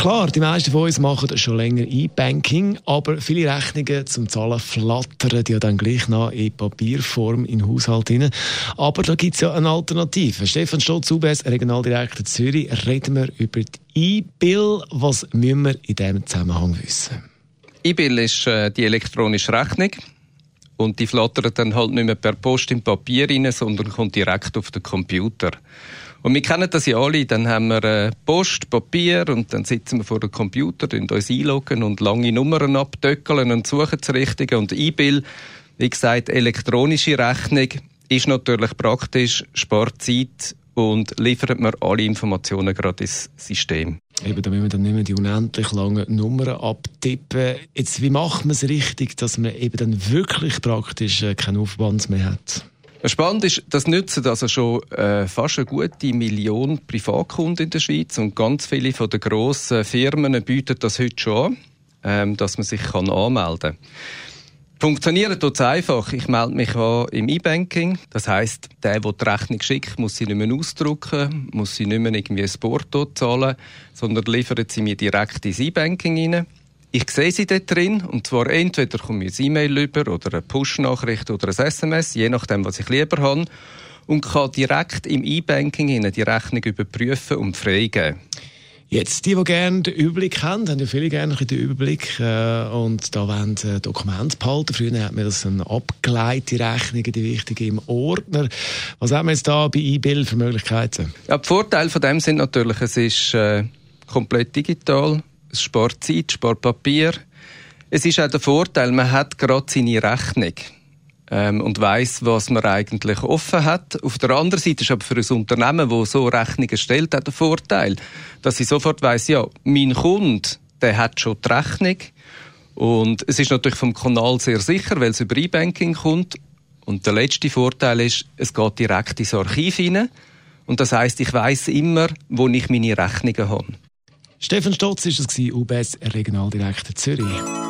Klar, die meisten von uns machen schon länger E-Banking, aber viele Rechnungen zum Zahlen flattern ja dann gleich noch in Papierform in Haushalt hinein. Aber da gibt es ja eine Alternative. Stefan Stotz, UBS, Regionaldirektor Zürich, reden wir über die E-Bill. Was müssen wir in diesem Zusammenhang wissen? E-Bill ist äh, die elektronische Rechnung. Und die flattert dann halt nicht mehr per Post in Papier rein, sondern kommt direkt auf den Computer. Und wir kennen das ja alle, dann haben wir äh, Post, Papier und dann sitzen wir vor dem Computer, uns einloggen und lange Nummern abdöckeln und suchen das Richtige. Und E-Bill, wie gesagt, elektronische Rechnung, ist natürlich praktisch, spart Zeit und liefert mir alle Informationen gerade ins System. Eben, da müssen wir dann nicht mehr die unendlich langen Nummern abtippen. Jetzt, wie macht man es richtig, dass man eben dann wirklich praktisch äh, keinen Aufwand mehr hat? Spannend ist, das nützen also schon äh, fast eine gute Million Privatkunden in der Schweiz und ganz viele von den grossen Firmen bieten das heute schon an, ähm, dass man sich kann anmelden kann. Funktionieren tut es einfach. Ich melde mich an im E-Banking. Das heisst, der, der die Rechnung schickt, muss sie nicht mehr ausdrucken, muss sie nicht mehr irgendwie ein Porto zahlen, sondern liefert sie mir direkt ins E-Banking rein. Ich sehe sie dort drin, und zwar entweder kommt mir ein E-Mail über oder eine Push-Nachricht oder ein SMS, je nachdem, was ich lieber habe, und kann direkt im E-Banking die Rechnung überprüfen und freigeben. Jetzt, die, die gerne den Überblick haben, haben ja viele gerne den Überblick äh, und da wollen äh, Dokumente behalten. Früher hat man das eine abgeleitete Rechnung, die wichtige im Ordner. Was haben wir jetzt da bei E-Bill für Möglichkeiten? Ja, die Vorteile von dem sind natürlich, es ist äh, komplett digital es spart Zeit, spart Papier. Es ist auch der Vorteil, man hat gerade seine Rechnung ähm, und weiß, was man eigentlich offen hat. Auf der anderen Seite ist aber für ein Unternehmen, das so Rechnungen stellt, auch der Vorteil, dass ich sofort weiß, ja, mein Kunde, der hat schon die Rechnung und es ist natürlich vom Kanal sehr sicher, weil es über E-Banking kommt. Und der letzte Vorteil ist, es geht direkt ins Archiv hinein. Und das heißt, ich weiß immer, wo ich meine Rechnungen habe. Stefan Stotz war es, UBS Regionaldirektor Zürich.